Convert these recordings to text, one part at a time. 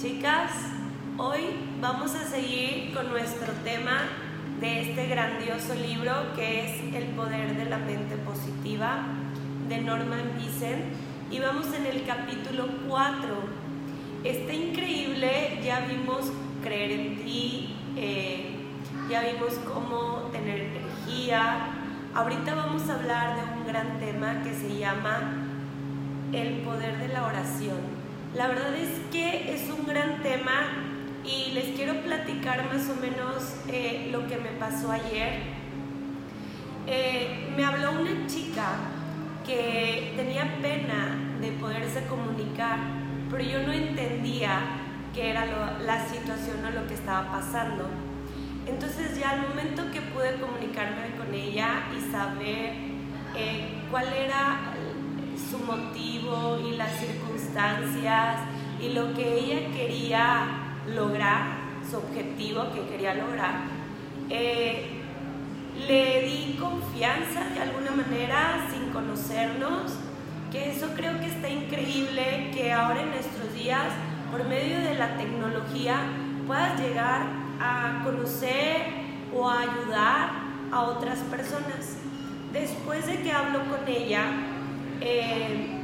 Chicas, hoy vamos a seguir con nuestro tema de este grandioso libro que es El poder de la mente positiva de Norman Vincent y vamos en el capítulo 4. Está increíble, ya vimos creer en ti, eh, ya vimos cómo tener energía. Ahorita vamos a hablar de un gran tema que se llama el poder de la oración. La verdad es que es un gran tema y les quiero platicar más o menos eh, lo que me pasó ayer. Eh, me habló una chica que tenía pena de poderse comunicar, pero yo no entendía qué era la situación o lo que estaba pasando. Entonces ya al momento que pude comunicarme con ella y saber eh, cuál era motivo y las circunstancias y lo que ella quería lograr su objetivo que quería lograr. Eh, le di confianza de alguna manera sin conocernos, que eso creo que está increíble que ahora en nuestros días, por medio de la tecnología, puedas llegar a conocer o a ayudar a otras personas. Después de que hablo con ella, eh,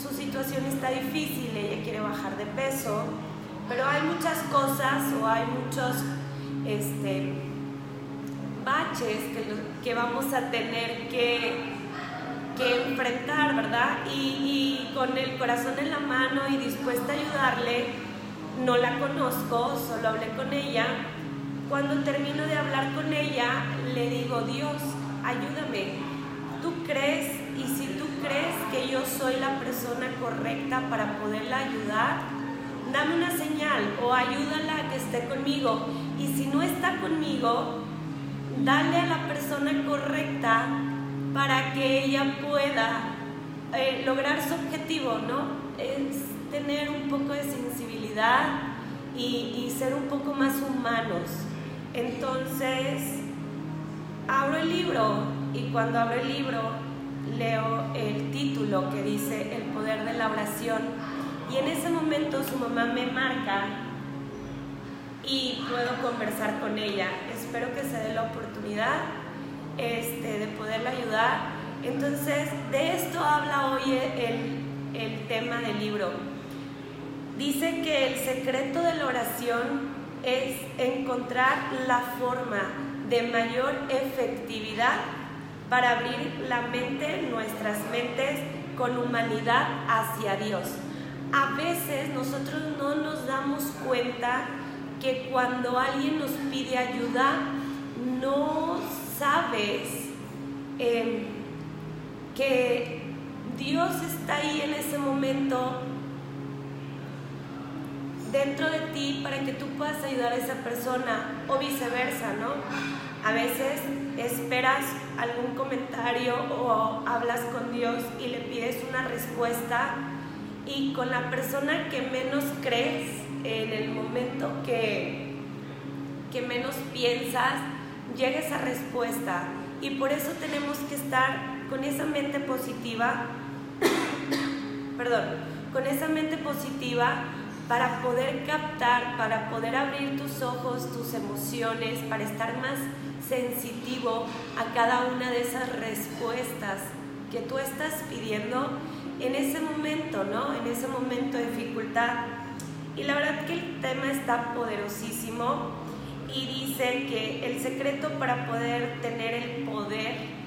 su situación está difícil, ella quiere bajar de peso, pero hay muchas cosas o hay muchos este, baches que, vamos a tener que, enfrentar, ¿verdad? Y, con el corazón en la mano y dispuesta a ayudarle, no la conozco, solo hablé con ella. Cuando termino de hablar con ella, le digo, Dios, ayúdame. ¿Tú crees? Que yo soy la persona correcta para poderla ayudar, dame una señal o ayúdala a que esté conmigo. Y si no está conmigo, dale a la persona correcta para que ella pueda eh, lograr su objetivo, ¿no? Es tener un poco de sensibilidad y, y ser un poco más humanos. Entonces, abro el libro y cuando abro el libro leo el título que dice El poder de la oración y en ese momento su mamá me marca y puedo conversar con ella. Espero que se dé la oportunidad este, de poderla ayudar. Entonces, de esto habla hoy el, el tema del libro. Dice que el secreto de la oración es encontrar la forma de mayor efectividad para abrir la mente, nuestras mentes, con humanidad hacia Dios a veces nosotros no nos damos cuenta que cuando alguien nos pide ayuda, no sabes em, que Dios está ahí en ese momento dentro de ti para que tú puedas ayudar a esa persona o viceversa, ¿no? A veces esperas algún comentario o hablas con Dios y le pides una respuesta y con la persona que menos crees en el momento que, que menos piensas, llega esa respuesta. Y por eso tenemos que estar con esa mente positiva, perdón, con esa mente positiva para poder captar, para poder abrir tus ojos, tus emociones, para estar más sensitivo a cada una de esas respuestas que tú estás pidiendo en ese momento, ¿no? En ese momento de dificultad. Y la verdad que el tema está poderosísimo y dice que el secreto para poder tener el poder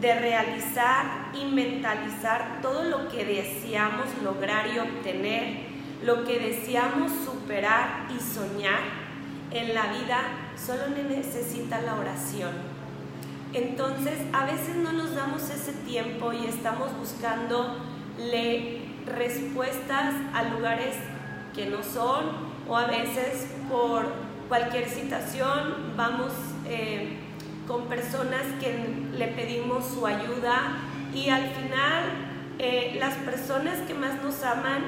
de realizar y mentalizar todo lo que deseamos lograr y obtener, lo que deseamos superar y soñar en la vida, solo necesita la oración. Entonces, a veces no nos damos ese tiempo y estamos buscando respuestas a lugares que no son o a veces por cualquier situación vamos eh, con personas que le pedimos su ayuda y al final eh, las personas que más nos aman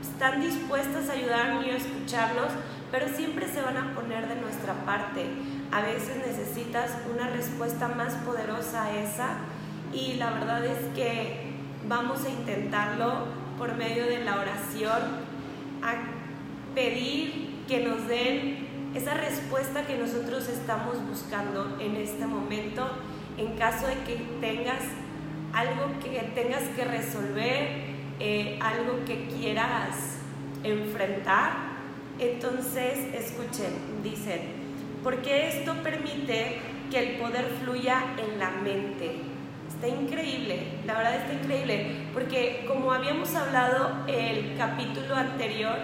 están dispuestas a ayudarnos y a escucharnos, pero siempre se van a poner de nuestra parte. A veces necesitas una respuesta más poderosa a esa y la verdad es que vamos a intentarlo por medio de la oración, a pedir que nos den esa respuesta que nosotros estamos buscando en este momento en caso de que tengas algo que tengas que resolver, eh, algo que quieras enfrentar. Entonces, escuchen, dicen, porque esto permite que el poder fluya en la mente. Está increíble, la verdad está increíble, porque como habíamos hablado el capítulo anterior,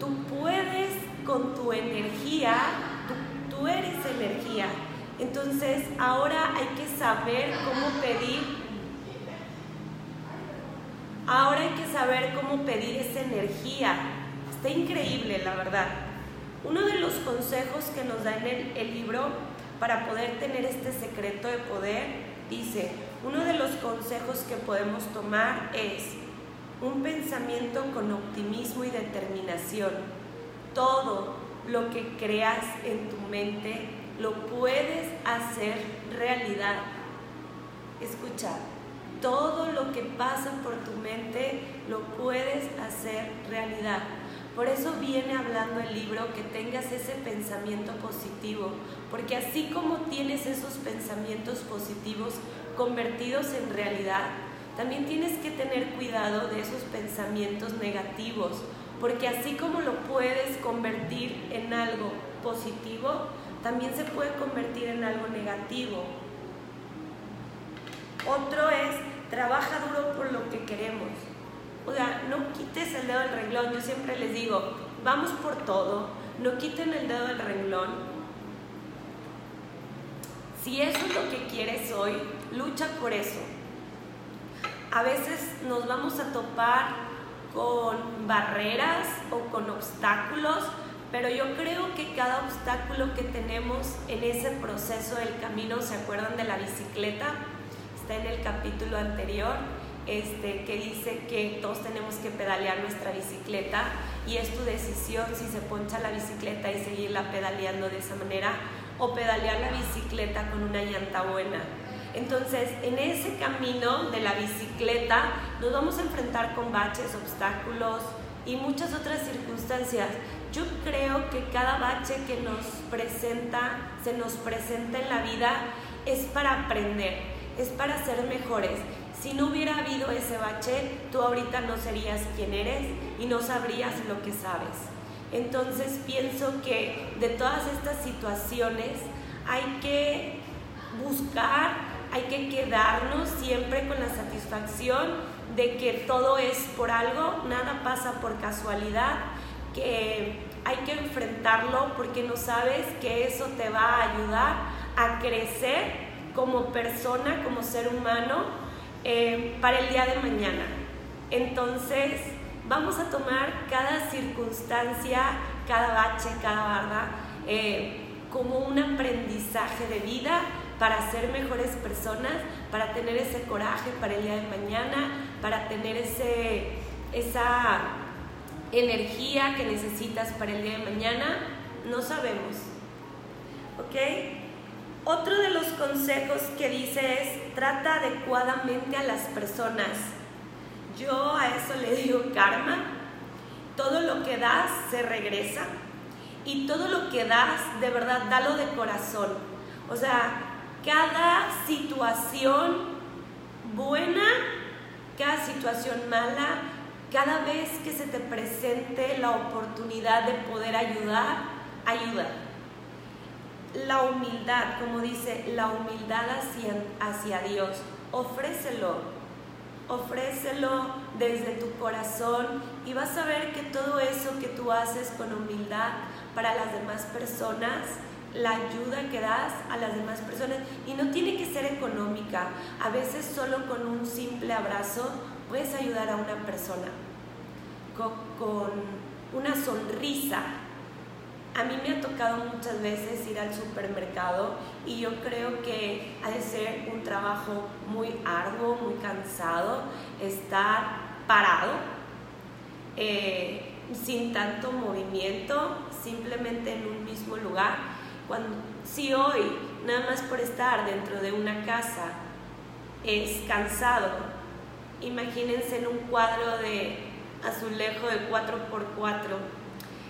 tú puedes con tu energía, tú, tú eres energía, entonces ahora hay que saber cómo pedir. Ahora hay que saber cómo pedir esa energía. Está increíble, la verdad. Uno de los consejos que nos da en el, el libro para poder tener este secreto de poder, dice, uno de los consejos que podemos tomar es un pensamiento con optimismo y determinación. Todo lo que creas en tu mente lo puedes hacer realidad. Escucha, todo lo que pasa por tu mente lo puedes hacer realidad. Por eso viene hablando el libro que tengas ese pensamiento positivo, porque así como tienes esos pensamientos positivos convertidos en realidad, también tienes que tener cuidado de esos pensamientos negativos, porque así como lo puedes convertir en algo positivo, también se puede convertir en algo negativo. Otro es, trabaja duro por lo que queremos. O sea, no quites el dedo del renglón. Yo siempre les digo, vamos por todo, no quiten el dedo del renglón. Si eso es lo que quieres hoy, lucha por eso. A veces nos vamos a topar con barreras o con obstáculos pero yo creo que cada obstáculo que tenemos en ese proceso del camino, ¿se acuerdan de la bicicleta? Está en el capítulo anterior, este, que dice que todos tenemos que pedalear nuestra bicicleta y es tu decisión si se poncha la bicicleta y seguirla pedaleando de esa manera o pedalear la bicicleta con una llanta buena. Entonces, en ese camino de la bicicleta nos vamos a enfrentar con baches, obstáculos y muchas otras circunstancias yo creo que cada bache que nos presenta, se nos presenta en la vida, es para aprender, es para ser mejores. Si no hubiera habido ese bache, tú ahorita no serías quien eres y no sabrías lo que sabes. Entonces pienso que de todas estas situaciones hay que buscar, hay que quedarnos siempre con la satisfacción de que todo es por algo, nada pasa por casualidad que hay que enfrentarlo porque no sabes que eso te va a ayudar a crecer como persona, como ser humano, eh, para el día de mañana. Entonces, vamos a tomar cada circunstancia, cada bache, cada barra, eh, como un aprendizaje de vida para ser mejores personas, para tener ese coraje para el día de mañana, para tener ese, esa energía que necesitas para el día de mañana, no sabemos. ¿Ok? Otro de los consejos que dice es, trata adecuadamente a las personas. Yo a eso le digo karma. Todo lo que das se regresa. Y todo lo que das, de verdad, dalo de corazón. O sea, cada situación buena, cada situación mala, cada vez que se te presente la oportunidad de poder ayudar, ayuda. La humildad, como dice, la humildad hacia, Dios, ofrécelo, ofrécelo desde tu corazón y vas a ver que todo eso que tú haces con humildad para las demás personas, la ayuda que das a las demás personas, y no tiene que ser económica, a veces solo con un simple abrazo puedes ayudar a una persona. Con, una sonrisa. A mí me ha tocado muchas veces ir al supermercado y yo creo que ha de ser un trabajo muy arduo, muy cansado, estar parado, eh, sin tanto movimiento, simplemente en un mismo lugar. Cuando, si hoy, nada más por estar dentro de una casa, es cansado, imagínense en un cuadro de azulejo de 4x4.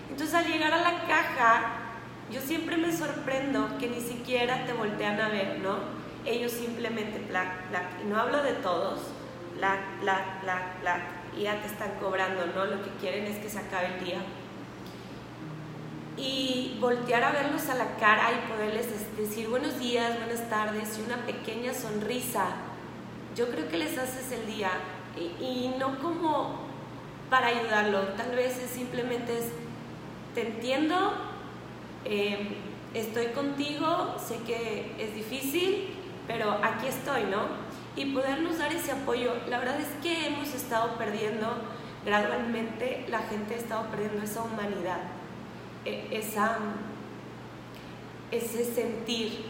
Entonces al llegar a la caja, yo siempre me sorprendo que ni siquiera te voltean a ver, ¿no? Ellos simplemente plac, plac, y no hablo de todos, plac, plac, plac, plac, y ya te están cobrando, ¿no? Lo que quieren es que se acabe el día. Y voltear a verlos a la cara y poderles decir buenos días, buenas tardes y una pequeña sonrisa, yo creo que les haces el día. Y, y no como para ayudarlo, tal vez es simplemente es, te entiendo, eh, estoy contigo, sé que es difícil, pero aquí estoy, ¿no? Y podernos dar ese apoyo. La verdad es que hemos estado perdiendo gradualmente, la gente ha estado perdiendo esa humanidad, e, esa, ese sentir.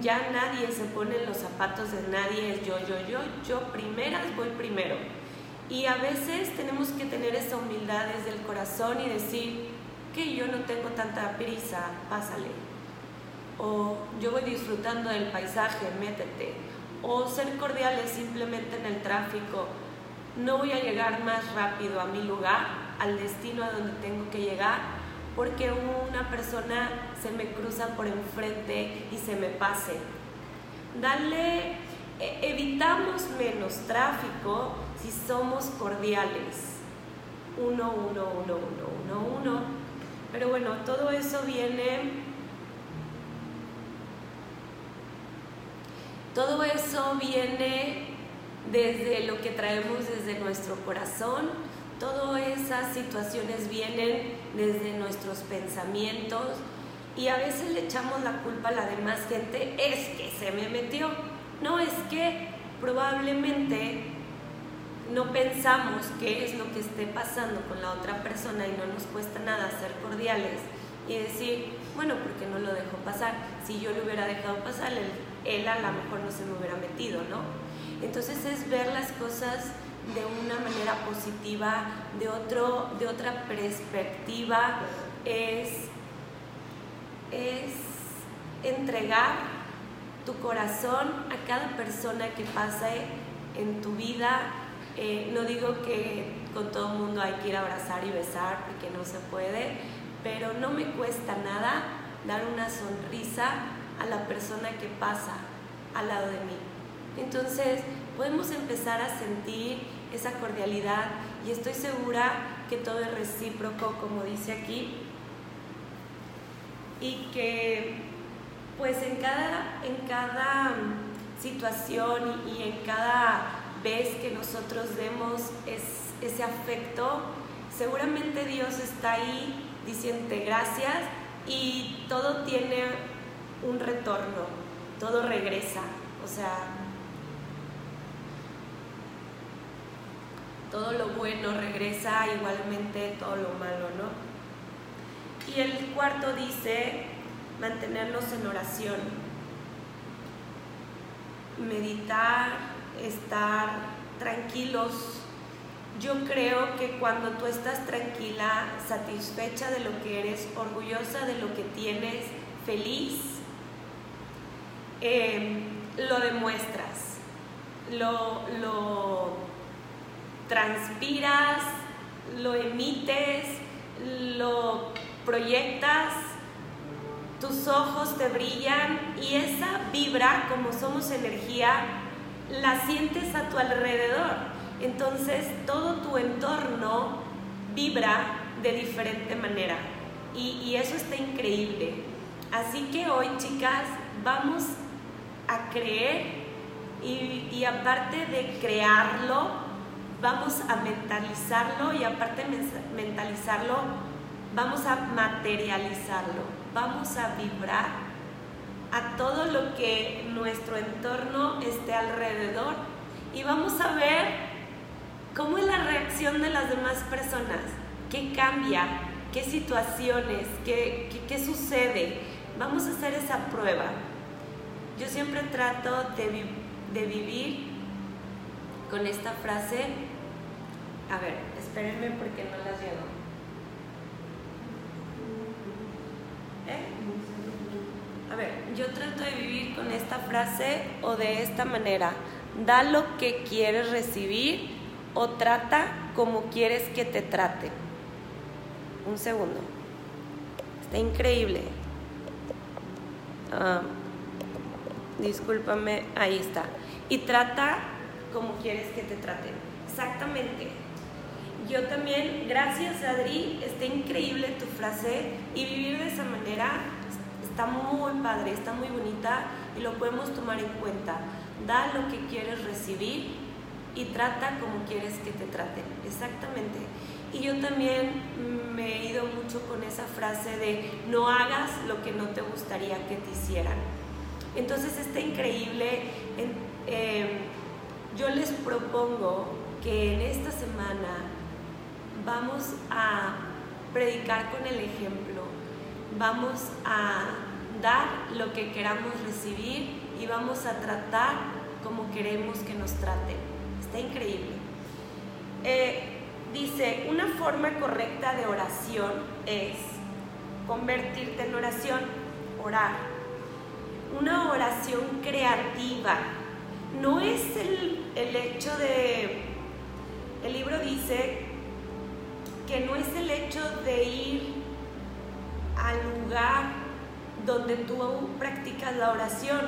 Ya nadie se pone en los zapatos de nadie, es yo, yo, yo, yo primeras voy primero. Y a veces tenemos que tener esa humildad desde el corazón y decir, que yo no tengo tanta prisa, pásale. O yo voy disfrutando del paisaje, métete. O ser cordiales simplemente en el tráfico. No voy a llegar más rápido a mi lugar, al destino a donde tengo que llegar, porque una persona se me cruza por enfrente y se me pase. Dale, e, evitamos menos tráfico si somos cordiales. Uno, uno, uno, uno, uno, uno pero bueno, todo eso viene, todo eso viene desde lo que traemos desde nuestro corazón, todas esas situaciones vienen desde nuestros pensamientos y a veces le echamos la culpa a la demás gente, es que se me metió. No, es que probablemente no pensamos qué es lo que esté pasando con la otra persona y no nos cuesta nada ser cordiales y decir, bueno, ¿por qué no lo dejó pasar? Si yo lo hubiera dejado pasar, él, a lo mejor no se me hubiera metido, ¿no? Entonces es ver las cosas de una manera positiva, de, otro, de otra perspectiva, es, es entregar tu corazón a cada persona que pase en tu vida eh, no digo que con todo el mundo hay que ir a abrazar y besar porque no se puede, pero no me cuesta nada dar una sonrisa a la persona que pasa al lado de mí. Entonces podemos empezar a sentir esa cordialidad y estoy segura que todo es recíproco, como dice aquí, y que pues en cada, en cada situación y en cada ves que nosotros demos ese afecto, seguramente Dios está ahí diciendo gracias y todo tiene un retorno, todo regresa, o sea, todo lo bueno regresa igualmente todo lo malo, ¿no? Y el cuarto dice mantenernos en oración, meditar, estar tranquilos. Yo creo que cuando tú estás tranquila, satisfecha de lo que eres, orgullosa de lo que tienes, feliz, em, lo demuestras, lo, lo transpiras, lo emites, lo proyectas, tus ojos te brillan y esa vibra, como somos energía, la sientes a tu alrededor. Entonces todo tu entorno vibra de diferente manera y, eso está increíble. Así que hoy chicas vamos a creer y, y aparte de crearlo, vamos a mentalizarlo y aparte de mentalizarlo, vamos a materializarlo, vamos a vibrar a todo lo que nuestro entorno esté alrededor y vamos a ver cómo es la reacción de las demás personas, qué cambia, qué situaciones, qué, qué, sucede. Vamos a hacer esa prueba. Yo siempre trato de, de vivir con esta frase. A ver, espérenme porque no las llevo. Ver, yo trato de vivir con esta frase o de esta manera. Da lo que quieres recibir o trata como quieres que te trate. Un segundo. Está increíble. Ah, discúlpame, ahí está. Y trata como quieres que te traten. Exactamente. Yo también, gracias Adri, está increíble tu frase y vivir de esa manera está muy padre, está muy bonita y lo podemos tomar en cuenta. Da lo que quieres recibir y trata como quieres que te traten. Exactamente. Y yo también me he ido mucho con esa frase de no hagas lo que no te gustaría que te hicieran. Entonces está increíble. Em, yo les propongo que en esta semana vamos a predicar con el ejemplo, vamos a dar lo que queramos recibir y vamos a tratar como queremos que nos traten. Está increíble. Eh, dice, una forma correcta de oración es convertirte en oración, orar. Una oración creativa. No es el, el hecho de, el libro dice que no es el hecho de ir al lugar donde tú practicas la oración,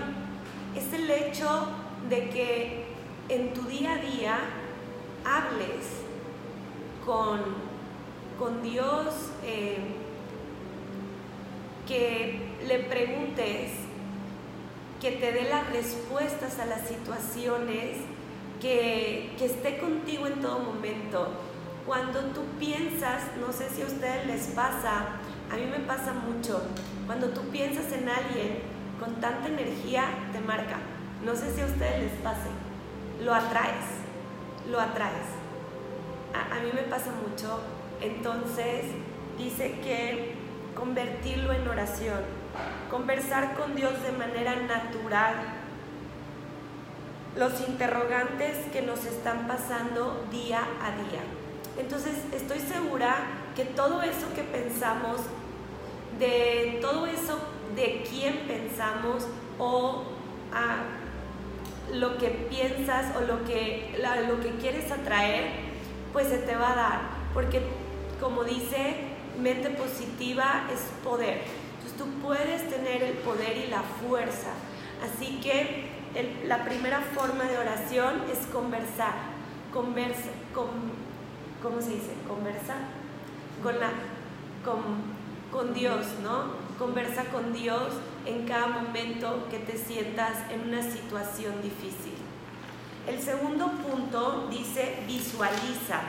es el hecho de que en tu día a día hables con, Dios, eh, que le preguntes, que te dé las respuestas a las situaciones, que, que esté contigo en todo momento. Cuando tú piensas, no sé si a ustedes les pasa, a mí me pasa mucho, cuando tú piensas en alguien con tanta energía, te marca. No sé si a ustedes les pase, lo atraes, lo atraes. A, mí me pasa mucho, entonces dice que convertirlo en oración, conversar con Dios de manera natural, los interrogantes que nos están pasando día a día. Entonces estoy segura que todo eso que pensamos, de todo eso de quién pensamos o lo que piensas o lo que, lo que quieres atraer, pues se te va a dar, porque como dice, mente positiva es poder. Entonces tú puedes tener el poder y la fuerza. Así que la primera forma de oración es conversar. Conversa, con, ¿cómo se dice? Conversa con, la, con, con Dios, ¿no? Conversa con Dios en cada momento que te sientas en una situación difícil. El segundo punto dice visualiza.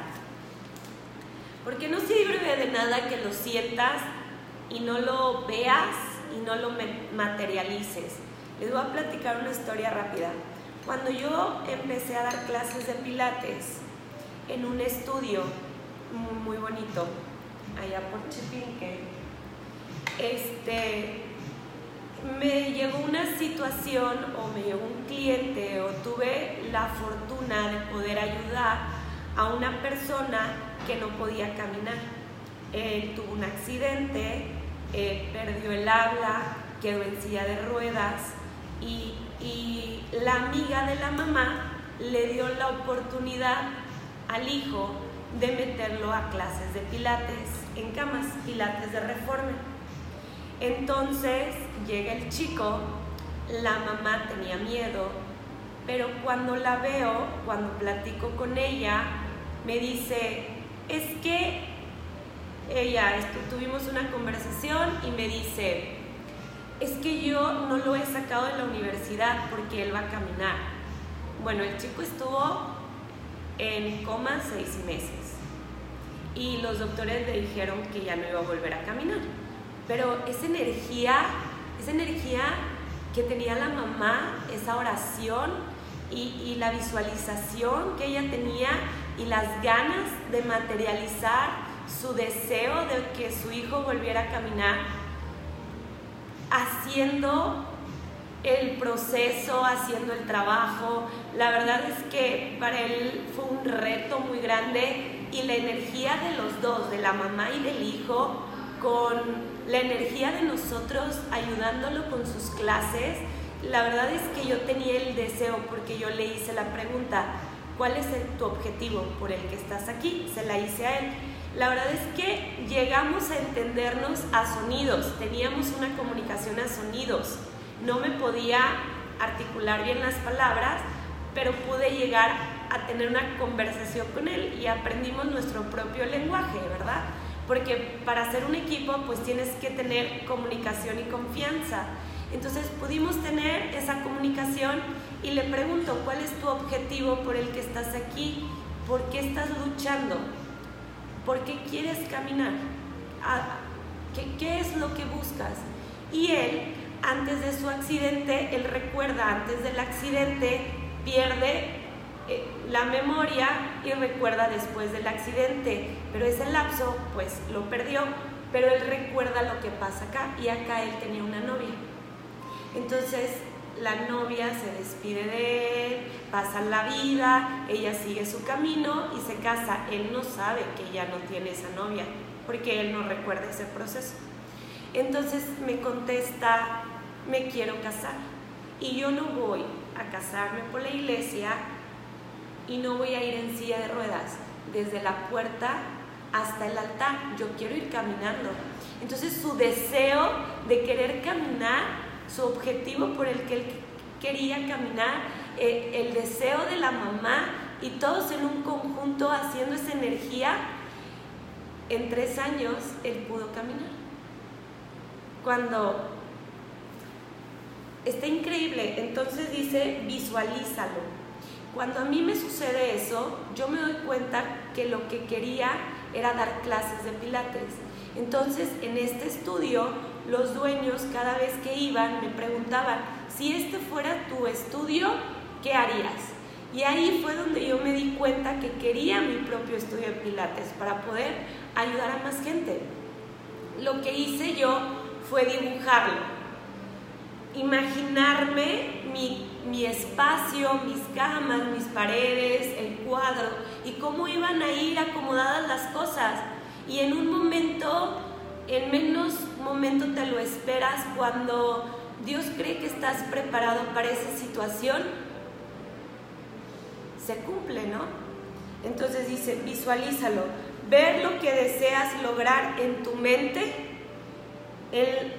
Porque no sirve de nada que lo sientas y no lo veas y no lo materialices. Les voy a platicar una historia rápida. Cuando yo empecé a dar clases de pilates en un estudio muy, bonito, allá por Chipinque, este, me llegó una situación o me llegó un cliente o tuve la fortuna de poder ayudar a una persona que no podía caminar. Él tuvo un accidente, perdió el habla, quedó en silla de ruedas y, y la amiga de la mamá le dio la oportunidad al hijo de meterlo a clases de pilates en camas, pilates de reforma. Entonces llega el chico, la mamá tenía miedo, pero cuando la veo, cuando platico con ella, me dice, es que ella, tuvimos una conversación y me dice, es que yo no lo he sacado de la universidad porque él va a caminar. Bueno, el chico estuvo en coma seis meses y los doctores le dijeron que ya no iba a volver a caminar. Pero esa energía, esa energía que tenía la mamá, esa oración y, la visualización que ella tenía y las ganas de materializar su deseo de que su hijo volviera a caminar, haciendo el proceso, haciendo el trabajo. La verdad es que para él fue un reto muy grande y la energía de los dos, de la mamá y del hijo, con la energía de nosotros ayudándolo con sus clases, la verdad es que yo tenía el deseo porque yo le hice la pregunta, ¿cuál es tu objetivo por el que estás aquí? Se la hice a él. La verdad es que llegamos a entendernos a sonidos, teníamos una comunicación a sonidos. No me podía articular bien las palabras, pero pude llegar a tener una conversación con él y aprendimos nuestro propio lenguaje, ¿verdad? Porque para hacer un equipo pues tienes que tener comunicación y confianza. Entonces pudimos tener esa comunicación y le pregunto, ¿cuál es tu objetivo por el que estás aquí? ¿Por qué estás luchando? ¿Por qué quieres caminar? Ah, ¿Qué, qué es lo que buscas? Y él, antes de su accidente, él recuerda, antes del accidente, pierde eh, la memoria y recuerda después del accidente, pero ese lapso pues lo perdió, pero él recuerda lo que pasa acá y acá él tenía una novia. Entonces la novia se despide de él, pasa la vida, ella sigue su camino y se casa. Él no sabe que ya no tiene esa novia porque él no recuerda ese proceso. Entonces me contesta, me quiero casar y yo no voy a casarme por la iglesia y no voy a ir en silla de ruedas desde la puerta hasta el altar, yo quiero ir caminando. Entonces su deseo de querer caminar, su objetivo por el que él quería caminar, eh, el deseo de la mamá y todos en un conjunto haciendo esa energía, en tres años él pudo caminar. Cuando está increíble, entonces dice, visualízalo cuando a mí me sucede eso, yo me doy cuenta que lo que quería era dar clases de pilates. Entonces, en este estudio, los dueños cada vez que iban me preguntaban, si este fuera tu estudio, ¿qué harías? Y ahí fue donde yo me di cuenta que quería mi propio estudio de pilates para poder ayudar a más gente. Lo que hice yo fue dibujarlo imaginarme mi, mi, espacio, mis camas, mis paredes, el cuadro y cómo iban a ir acomodadas las cosas. Y en un momento, en menos momento te lo esperas cuando Dios cree que estás preparado para esa situación, se cumple, ¿no? Entonces dice, visualízalo, ver lo que deseas lograr en tu mente, el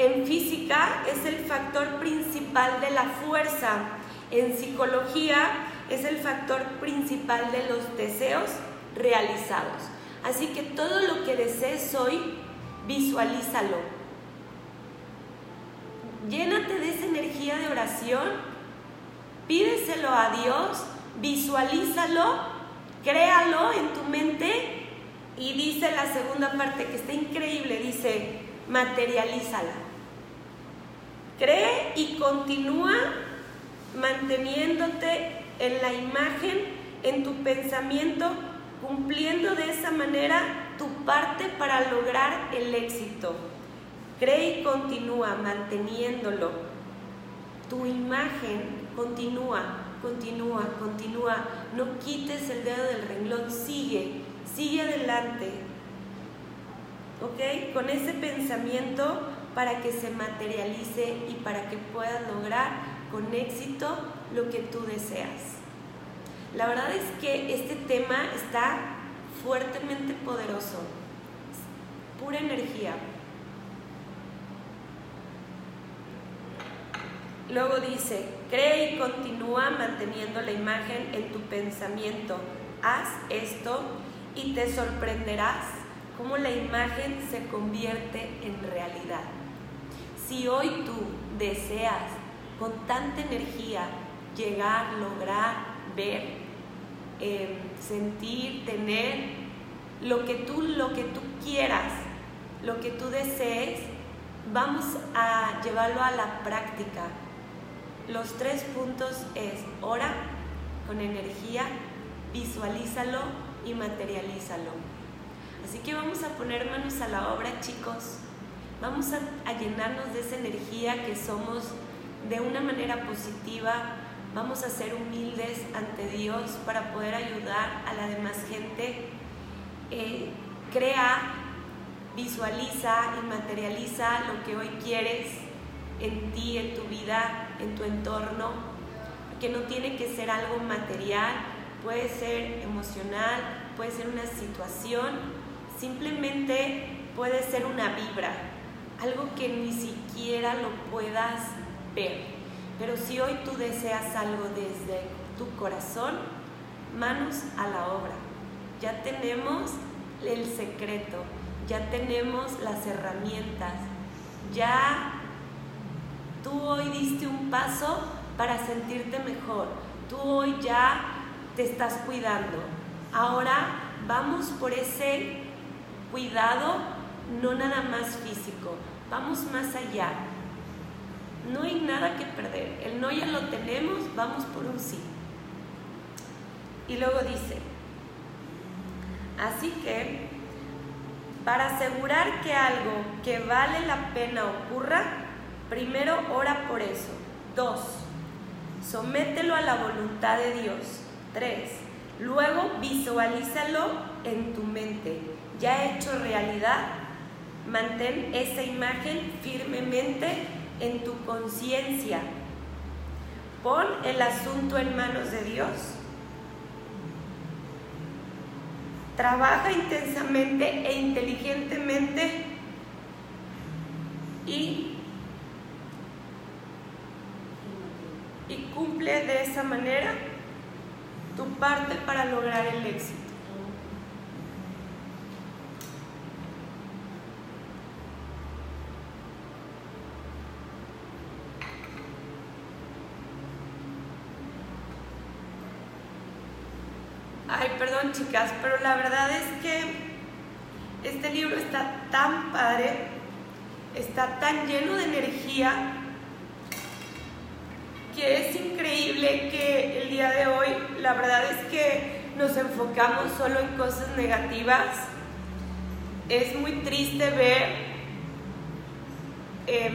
en física es el factor principal de la fuerza. En psicología es el factor principal de los deseos realizados. Así que todo lo que desees hoy, visualízalo. Llénate de esa energía de oración, pídeselo a Dios, visualízalo, créalo en tu mente y dice la segunda parte que está increíble, dice, materialízala. Cree y continúa manteniéndote en la imagen, en tu pensamiento, cumpliendo de esa manera tu parte para lograr el éxito. Cree y continúa manteniéndolo. Tu imagen continúa, continúa, continúa. No quites el dedo del renglón, sigue, sigue adelante. ¿Ok? Con ese pensamiento para que se materialice y para que puedas lograr con éxito lo que tú deseas. La verdad es que este tema está fuertemente poderoso, pura energía. Luego dice, cree y continúa manteniendo la imagen en tu pensamiento. Haz esto y te sorprenderás cómo la imagen se convierte en realidad. Si hoy tú deseas con tanta energía llegar, lograr, ver, em, sentir, tener lo que tú, lo que tú quieras, lo que tú desees, vamos a llevarlo a la práctica. Los tres puntos es ora con energía, visualízalo y materialízalo. Así que vamos a poner manos a la obra, chicos. Vamos a, llenarnos de esa energía que somos de una manera positiva. Vamos a ser humildes ante Dios para poder ayudar a la demás gente. Eh, crea, visualiza y materializa lo que hoy quieres en ti, en tu vida, en tu entorno, que no tiene que ser algo material, puede ser emocional, puede ser una situación, simplemente puede ser una vibra, algo que ni siquiera lo puedas ver. Pero si hoy tú deseas algo desde tu corazón, manos a la obra. Ya tenemos el secreto, ya tenemos las herramientas, ya tú hoy diste un paso para sentirte mejor, tú hoy ya te estás cuidando. Ahora vamos por ese cuidado, no nada más físico, vamos más allá. No hay nada que perder, el no ya lo tenemos, vamos por un sí. Y luego dice, así que para asegurar que algo que vale la pena ocurra, primero ora por eso. Dos, somételo a la voluntad de Dios. Tres, luego visualízalo en tu mente, ya hecho realidad. Mantén esa imagen firmemente en tu conciencia. Pon el asunto en manos de Dios trabaja intensamente e inteligentemente y, y cumple de esa manera tu parte para lograr el éxito. Chicas, pero la verdad es que este libro está tan padre, está tan lleno de energía, que es increíble que el día de hoy, la verdad es que nos enfocamos solo en cosas negativas. Es muy triste ver em,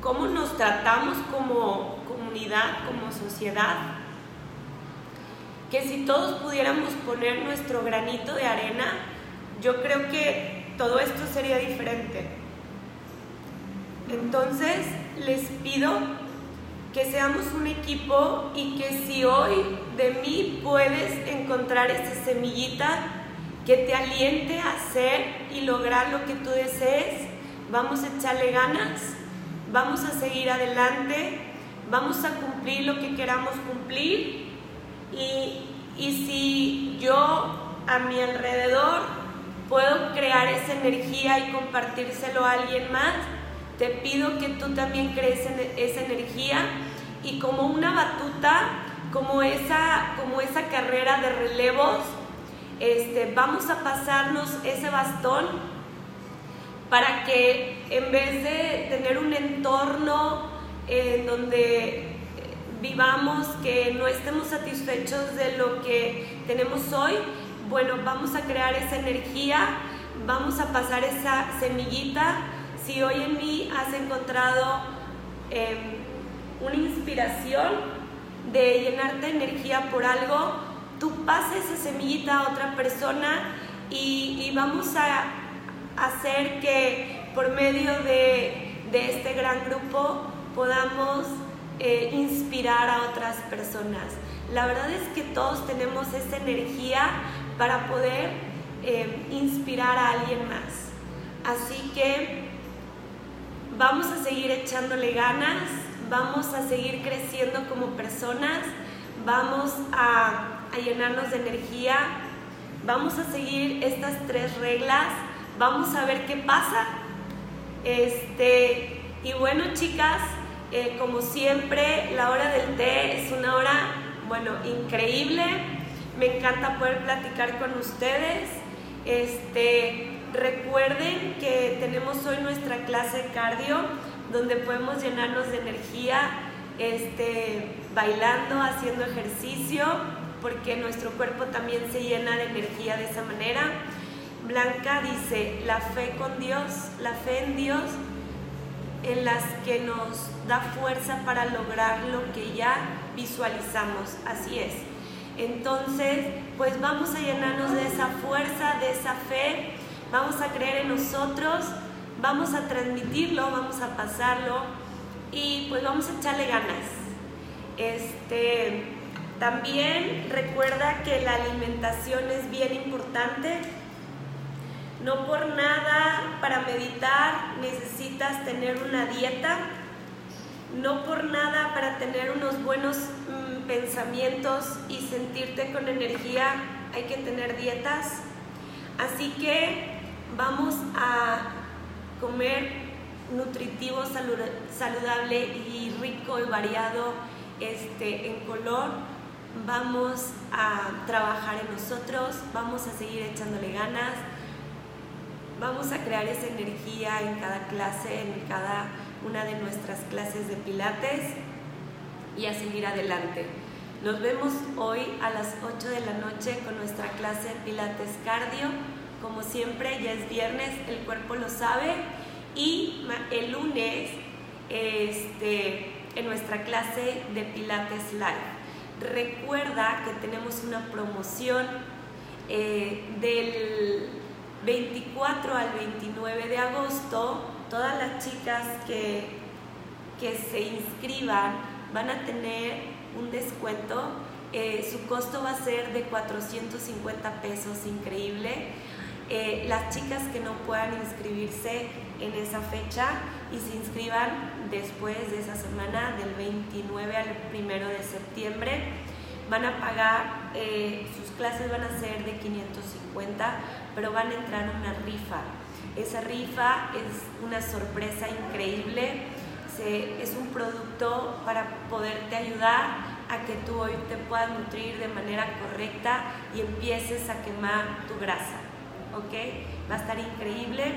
cómo nos tratamos como comunidad, como sociedad que si todos pudiéramos poner nuestro granito de arena, yo creo que todo esto sería diferente. Entonces les pido que seamos un equipo y que si hoy de mí puedes encontrar esa semillita que te aliente a hacer y lograr lo que tú desees, vamos a echarle ganas, vamos a seguir adelante, vamos a cumplir lo que queramos cumplir y, si yo a mi alrededor puedo crear esa energía y compartírselo a alguien más, te pido que tú también crees esa energía y como una batuta, como esa, como esa carrera de relevos, este, vamos a pasarnos ese bastón para que en vez de tener un entorno en donde vivamos, que no estemos satisfechos de lo que tenemos hoy, bueno, vamos a crear esa energía, vamos a pasar esa semillita. Si hoy en mí has encontrado em, una inspiración de llenarte de energía por algo, tú pases esa semillita a otra persona y, vamos a hacer que por medio de, de este gran grupo podamos eh, inspirar a otras personas. La verdad es que todos tenemos esa energía para poder eh, inspirar a alguien más. Así que vamos a seguir echándole ganas, vamos a seguir creciendo como personas, vamos a, a llenarnos de energía, vamos a seguir estas tres reglas, vamos a ver qué pasa. Este, y bueno, chicas, eh, como siempre, la hora del té es una hora, bueno, increíble. Me encanta poder platicar con ustedes. Este, recuerden que tenemos hoy nuestra clase cardio, donde podemos llenarnos de energía, este, bailando, haciendo ejercicio, porque nuestro cuerpo también se llena de energía de esa manera. Blanca dice, la fe con Dios, la fe en Dios en las que nos da fuerza para lograr lo que ya visualizamos. Así es. Entonces, pues vamos a llenarnos de esa fuerza, de esa fe, vamos a creer en nosotros, vamos a transmitirlo, vamos a pasarlo y pues vamos a echarle ganas. Este, También recuerda que la alimentación es bien importante. No por nada para meditar necesitas tener una dieta. No por nada para tener unos buenos mm, pensamientos y sentirte con energía hay que tener dietas. Así que vamos a comer nutritivo, saludable y rico y variado este, en color. Vamos a trabajar en nosotros, vamos a seguir echándole ganas, vamos a crear esa energía en cada clase, en cada una de nuestras clases de pilates y a seguir adelante. Nos vemos hoy a las 8 de la noche con nuestra clase de pilates cardio. Como siempre, ya es viernes, el cuerpo lo sabe. Y el lunes, este, en nuestra clase de pilates live. Recuerda que tenemos una promoción eh, del 24 al 29 de agosto. Todas las chicas que, que se inscriban van a tener un descuento. Eh, su costo va a ser de 450 pesos, increíble. Eh, las chicas que no puedan inscribirse en esa fecha y se inscriban después de esa semana, del 29 al 1 de septiembre, van a pagar, eh, sus clases van a ser de 550, pero van a entrar en una rifa. Esa rifa es una sorpresa increíble es un producto para poderte ayudar a que tú hoy te puedas nutrir de manera correcta y empieces a quemar tu grasa. ¿Ok? Va a estar increíble.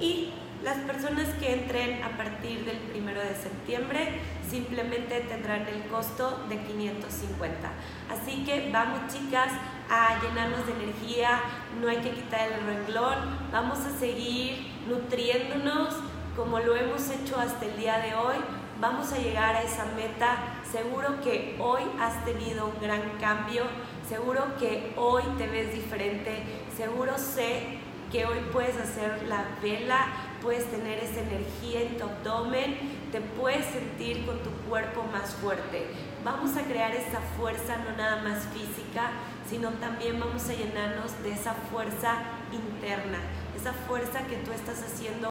Y las personas que entren a partir del primero de septiembre simplemente tendrán el costo de 550. Así que vamos chicas a llenarnos de energía, no hay que quitar el renglón, vamos a seguir nutriéndonos como lo hemos hecho hasta el día de hoy, vamos a llegar a esa meta. Seguro que hoy has tenido un gran cambio, seguro que hoy te ves diferente, seguro sé que hoy puedes hacer la vela, puedes tener esa energía en tu abdomen, te puedes sentir con tu cuerpo más fuerte. Vamos a crear esa fuerza no nada más física, sino también vamos a llenarnos de esa fuerza interna, esa fuerza que tú estás haciendo